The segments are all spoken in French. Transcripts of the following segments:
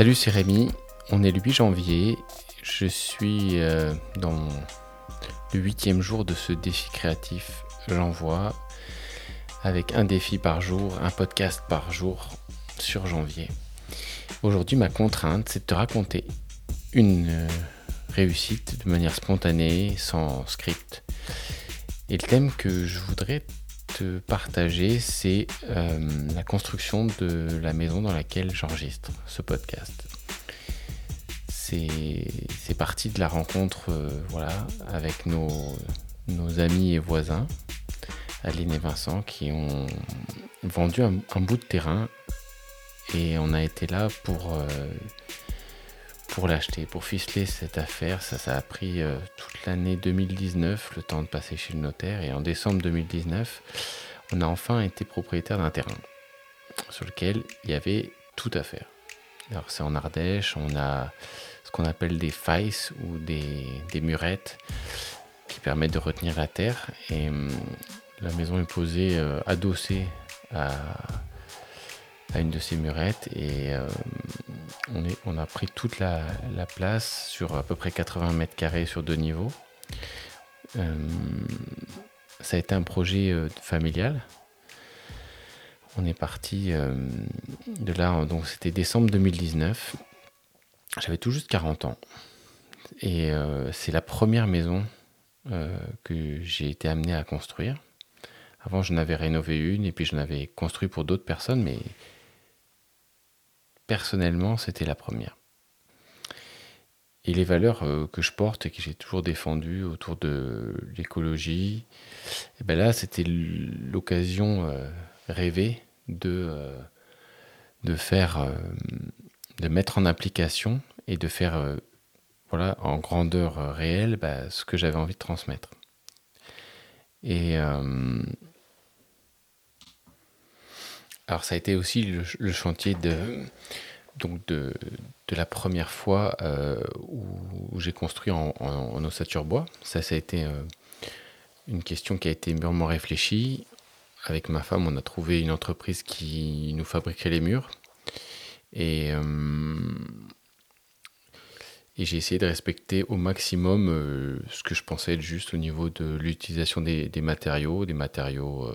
Salut, c'est Rémi. On est le 8 janvier. Je suis euh, dans le huitième jour de ce défi créatif. J'envoie avec un défi par jour, un podcast par jour sur janvier. Aujourd'hui, ma contrainte, c'est de te raconter une euh, réussite de manière spontanée, sans script. Et le thème que je voudrais partager, c'est euh, la construction de la maison dans laquelle j'enregistre ce podcast. C'est parti de la rencontre euh, voilà, avec nos, nos, amis et voisins, Aline et Vincent, qui ont vendu un, bout de terrain et on a été là pour, euh, pour l'acheter, pour ficeler cette affaire. Ça, a pris toute l'année 2019, le temps de passer chez le notaire. Et en décembre 2019, on a enfin été propriétaire d'un terrain sur lequel il y avait tout à faire. Alors c'est en Ardèche, on a ce qu'on appelle des failles ou des, murettes qui permettent de retenir la terre. Et hum, la maison est posée euh, adossée à, une de ces murettes et euh, on, a pris toute la, place sur à peu près 80 mètres carrés sur deux niveaux. Hum, ça a été un projet euh, familial. On est parti euh, de là, donc c'était décembre 2019. J'avais tout juste 40 ans. Et euh, c'est la première maison que j'ai été amené à construire. Avant, j'en avais rénové une et puis j'en avais construit pour d'autres personnes, mais personnellement, c'était la première. Et les valeurs euh, que je porte et que j'ai toujours défendues autour de l'écologie, eh ben là, c'était l'occasion euh, rêvée de, euh, faire, de mettre en application et de faire, voilà, en grandeur réelle, bah, ce que j'avais envie de transmettre. Et alors, ça a été aussi le chantier de donc de, la première fois euh, où, j'ai construit en, ossature bois. Ça, ça a été euh, une question qui a été mûrement réfléchie. Avec ma femme, on a trouvé une entreprise qui nous fabriquait les murs. Et, euh, et j'ai essayé de respecter au maximum ce que je pensais être juste au niveau de l'utilisation des, matériaux, des matériaux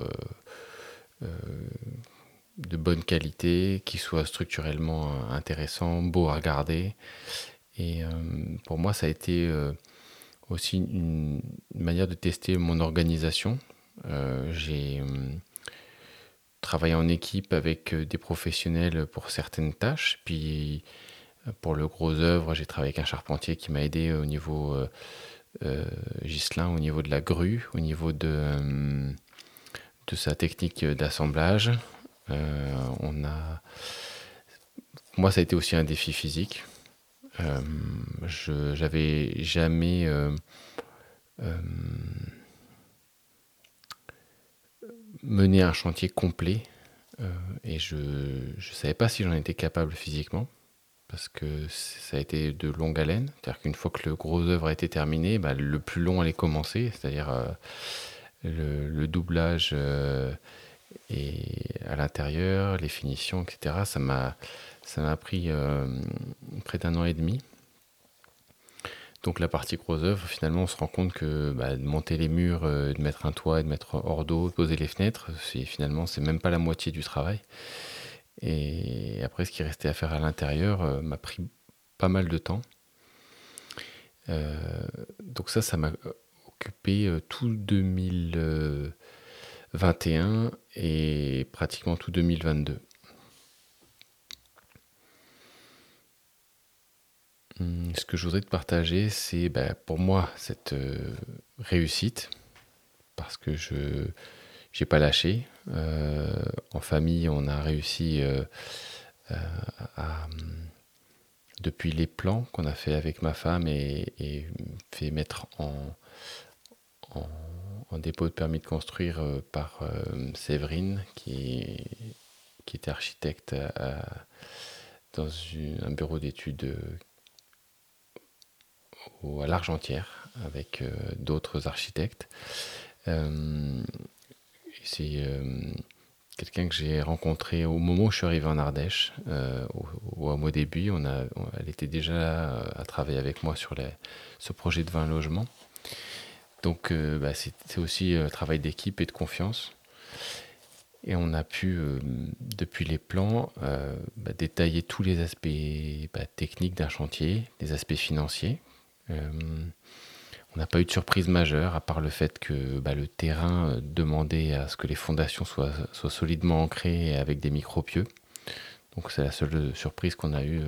de bonne qualité, qui soit structurellement euh, intéressant, beau à regarder. Et euh, pour moi, ça a été euh, aussi une manière de tester mon organisation. J'ai travaillé en équipe avec des professionnels pour certaines tâches, puis pour le gros œuvre, j'ai travaillé avec un charpentier qui m'a aidé au niveau Gislin, au niveau de la grue, au niveau de, sa technique d'assemblage, on a... Moi, ça a été aussi un défi physique. Euh, j'avais jamais euh, mené un chantier complet et je ne savais pas si j'en étais capable physiquement parce que ça a été de longue haleine. C'est-à-dire qu'une fois que le gros œuvre a été terminé, bah, le plus long allait commencer, c'est-à-dire le, doublage et à l'intérieur, les finitions, etc. Ça m'a, ça m'a pris euh, près d'un an et demi. Donc la partie gros œuvre, finalement, on se rend compte que bah, de monter les murs, euh, de mettre un toit, de mettre hors d'eau, de poser les fenêtres, c'est finalement c'est même pas la moitié du travail. Et après, ce qui restait à faire à l'intérieur euh, m'a pris pas mal de temps. donc ça, ça m'a occupé tout 2000. 21 et pratiquement tout 2022. Hmm, ce que je voudrais te partager, c'est ben, pour moi cette euh, réussite, parce que je n'ai pas lâché. Euh, en famille, on a réussi euh, à, depuis les plans qu'on a fait avec ma femme et, fait mettre en en dépôt de permis de construire euh, par euh, Séverine, qui, était architecte dans un bureau d'études euh, à l'Argentière avec d'autres architectes. c'est quelqu'un que j'ai rencontré au moment où je suis arrivé en Ardèche, au, à mon début. Elle était déjà à travailler avec moi sur ce projet de 20 logements. Donc bah, c'est aussi un travail d'équipe et de confiance. Et on a pu, euh, depuis les plans, euh, bah, détailler tous les aspects bah, techniques d'un chantier, les aspects financiers. Euh, on n'a pas eu de surprise majeure, à part le fait que le terrain demandait à ce que les fondations soient, solidement ancrées avec des micro-pieux. Donc c'est la seule surprise qu'on a eue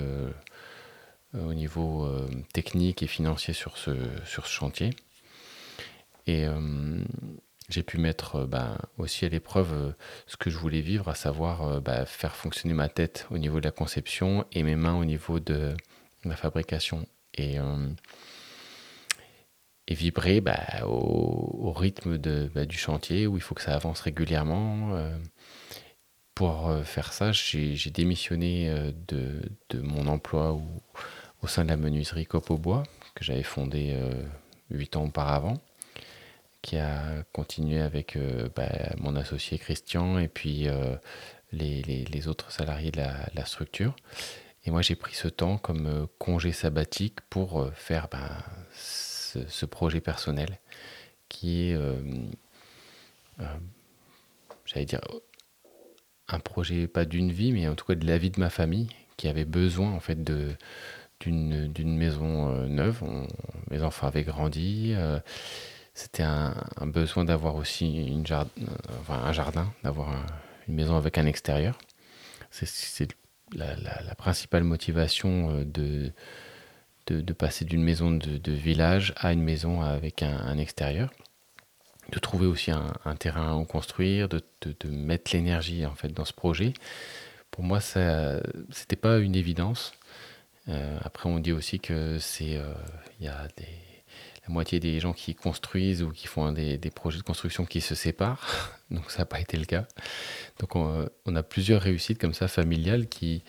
au niveau technique et financier sur ce chantier. Et j'ai pu mettre euh, bah, aussi à l'épreuve euh, ce que je voulais vivre, à savoir euh, bah, faire fonctionner ma tête au niveau de la conception et mes mains au niveau de la fabrication. Et, vibrer bah, au, rythme du chantier où il faut que ça avance régulièrement. pour faire ça, j'ai démissionné de, mon emploi au, au, sein de la menuiserie Cop au bois que j'avais fondée huit ans auparavant qui a continué avec euh, bah, mon associé Christian et puis euh, les, les, autres salariés de la, structure. Et moi, j'ai pris ce temps comme euh, congé sabbatique pour faire ben, ce, projet personnel qui est, j'allais dire, un projet pas d'une vie, mais en tout cas de la vie de ma famille qui avait besoin en fait de d'une maison neuve. mes enfants avaient grandi c'était un, besoin d'avoir aussi une un jardin, d'avoir une maison avec un extérieur. C'est la, principale motivation euh, de, de, passer d'une maison de, village à une maison avec un, extérieur. De trouver aussi un, terrain à construire, de, mettre l'énergie en fait dans ce projet. Pour moi, ça, c'était pas une évidence. Euh, après, on dit aussi que c'est, euh, il y a des moitié des gens qui construisent ou qui font des, projets de construction qui se séparent. Donc ça n'a pas été le cas. Donc on, a plusieurs réussites comme ça familiales qui,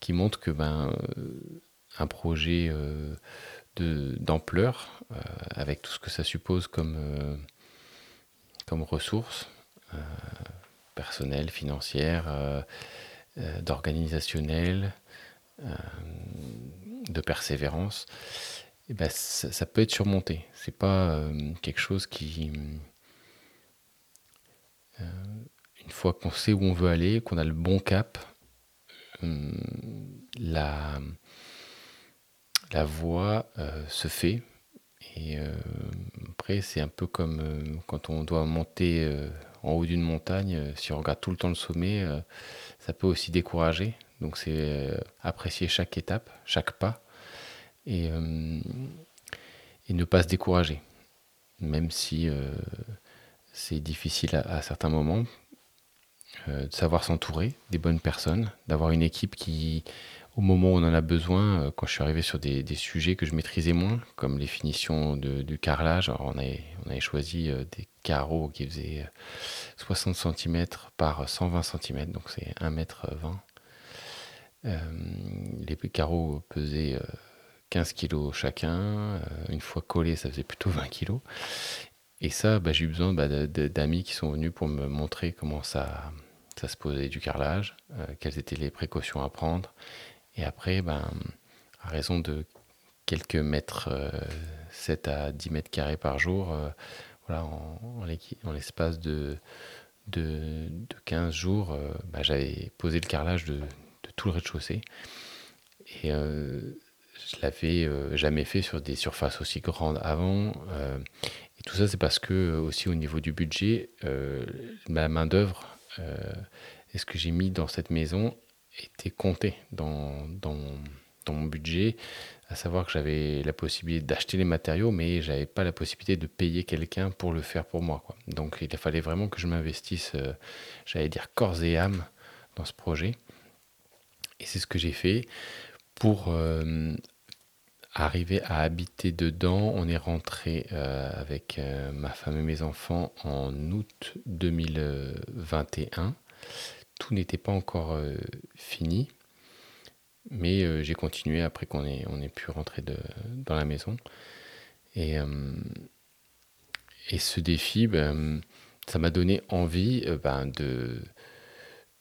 qui montrent que ben, euh, un projet euh, d'ampleur, euh, avec tout ce que ça suppose comme, comme ressources personnelles, financières, d'organisationnelles, de persévérance, eh ben, ça, peut être surmonté. C'est pas euh, quelque chose qui, euh, une fois qu'on sait où on veut aller, qu'on a le bon cap, euh, la, la voie se fait. Et après, c'est un peu comme quand on doit monter en haut d'une montagne. si on regarde tout le temps le sommet, ça peut aussi décourager. Donc c'est apprécier chaque étape, chaque pas et, euh, et ne pas se décourager, même si euh, c'est difficile à, certains moments, euh, de savoir s'entourer des bonnes personnes, d'avoir une équipe qui, au moment où on en a besoin, quand je suis arrivé sur des, sujets que je maîtrisais moins, comme les finitions de, du carrelage, on, avait, on avait choisi des carreaux qui faisaient 60 cm par 120 cm, donc c'est 1 m 20. les carreaux pesaient 15 kilos chacun. Euh, une fois collé, ça faisait plutôt 20 kilos. Et ça, bah, j'ai eu besoin bah, d'amis qui sont venus pour me montrer comment ça, ça se posait du carrelage, euh, quelles étaient les précautions à prendre. Et après, ben, à raison de quelques mètres, 7 euh, à 10 mètres carrés par jour, voilà, en, l'espace de, de, 15 jours, bah, j'avais posé le carrelage de, de tout le rez-de-chaussée. Et je l'avais euh, jamais fait sur des surfaces aussi grandes avant. Euh, et tout ça, c'est parce que euh, aussi au niveau du budget, ma main d'œuvre et ce que j'ai mis dans cette maison était compté dans, mon budget, à savoir que j'avais la possibilité d'acheter les matériaux, mais j'avais pas la possibilité de payer quelqu'un pour le faire pour moi. Donc il fallait vraiment que je m'investisse, j'allais dire corps et âme dans ce projet. Et c'est ce que j'ai fait pour arriver à habiter dedans, on est rentré euh, avec euh, ma femme et mes enfants en août 2021. Tout n'était pas encore euh, fini, mais j'ai continué après qu'on ait, on ait pu rentrer dans la maison. Et, et ce défi, ben, ça m'a donné envie ben, de,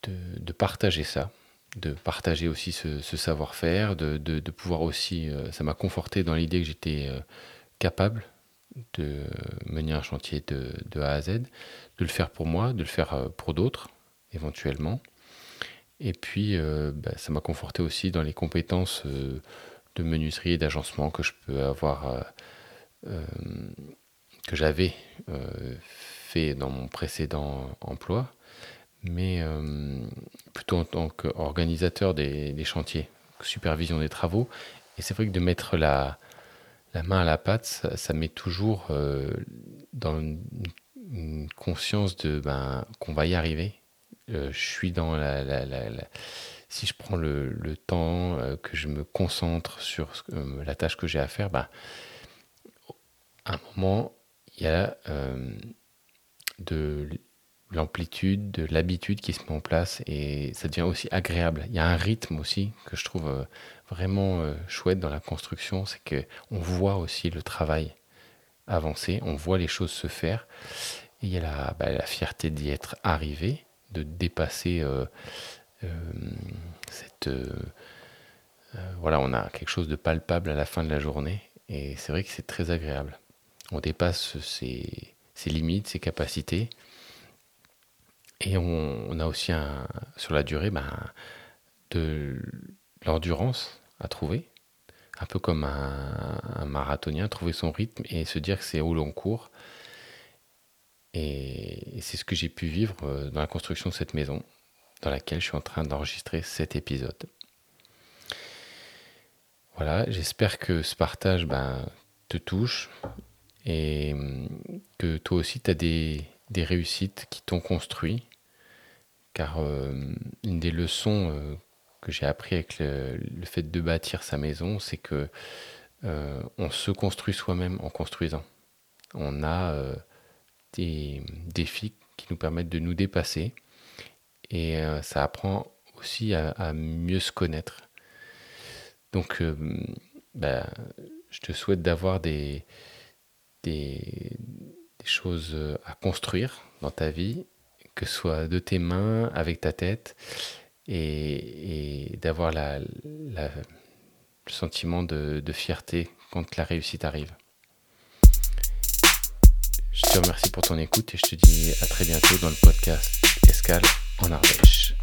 de, partager ça, de partager aussi ce, savoir-faire, de, pouvoir aussi, ça m'a conforté dans l'idée que j'étais capable de mener un chantier de, A à Z, de le faire pour moi, de le faire pour d'autres éventuellement. Et puis, bah, ça m'a conforté aussi dans les compétences de menuiserie et d'agencement que je peux avoir euh, que j'avais euh, fait dans mon précédent emploi, mais euh, plutôt en tant qu'organisateur des, chantiers, supervision des travaux. Et c'est vrai que de mettre la, main à la pâte, ça, met toujours dans une, conscience de ben, qu'on va y arriver. je suis dans la, si je prends le, temps, que je me concentre sur la tâche que j'ai à faire, ben, à un moment, il y a euh, de l'amplitude, de l'habitude qui se met en place et ça devient aussi agréable. Il y a un rythme aussi que je trouve euh, vraiment euh, chouette dans la construction, c'est que on voit aussi le travail avancer, on voit les choses se faire et il y a la, bah, la fierté d'y être arrivé, de dépasser cette voilà, on a quelque chose de palpable à la fin de la journée et c'est vrai que c'est très agréable on dépasse ses, limites, ses capacités. Et on, a aussi sur la durée ben, de l'endurance à trouver, un peu comme un, marathonien, trouver son rythme et se dire que c'est au long cours. Et, c'est ce que j'ai pu vivre euh, dans la construction de cette maison, dans laquelle je suis en train d'enregistrer cet épisode. Voilà, j'espère que ce partage ben, te touche, et hum, que toi aussi tu as des, des, réussites qui t'ont construit. Car hum, une des leçons euh, que j'ai appris avec le, fait de bâtir sa maison, c'est que euh, on se construit soi-même en construisant. On a euh, des défis qui nous permettent de nous dépasser et ça apprend aussi à, mieux se connaître. Donc, bah, je te souhaite d'avoir des, des, choses euh, à construire dans ta vie, que ce soit de tes mains, avec ta tête, et, d'avoir le sentiment de, de fierté quand la réussite arrive. Je te remercie pour ton écoute et je te dis à très bientôt dans le podcast Escale en Ardèche.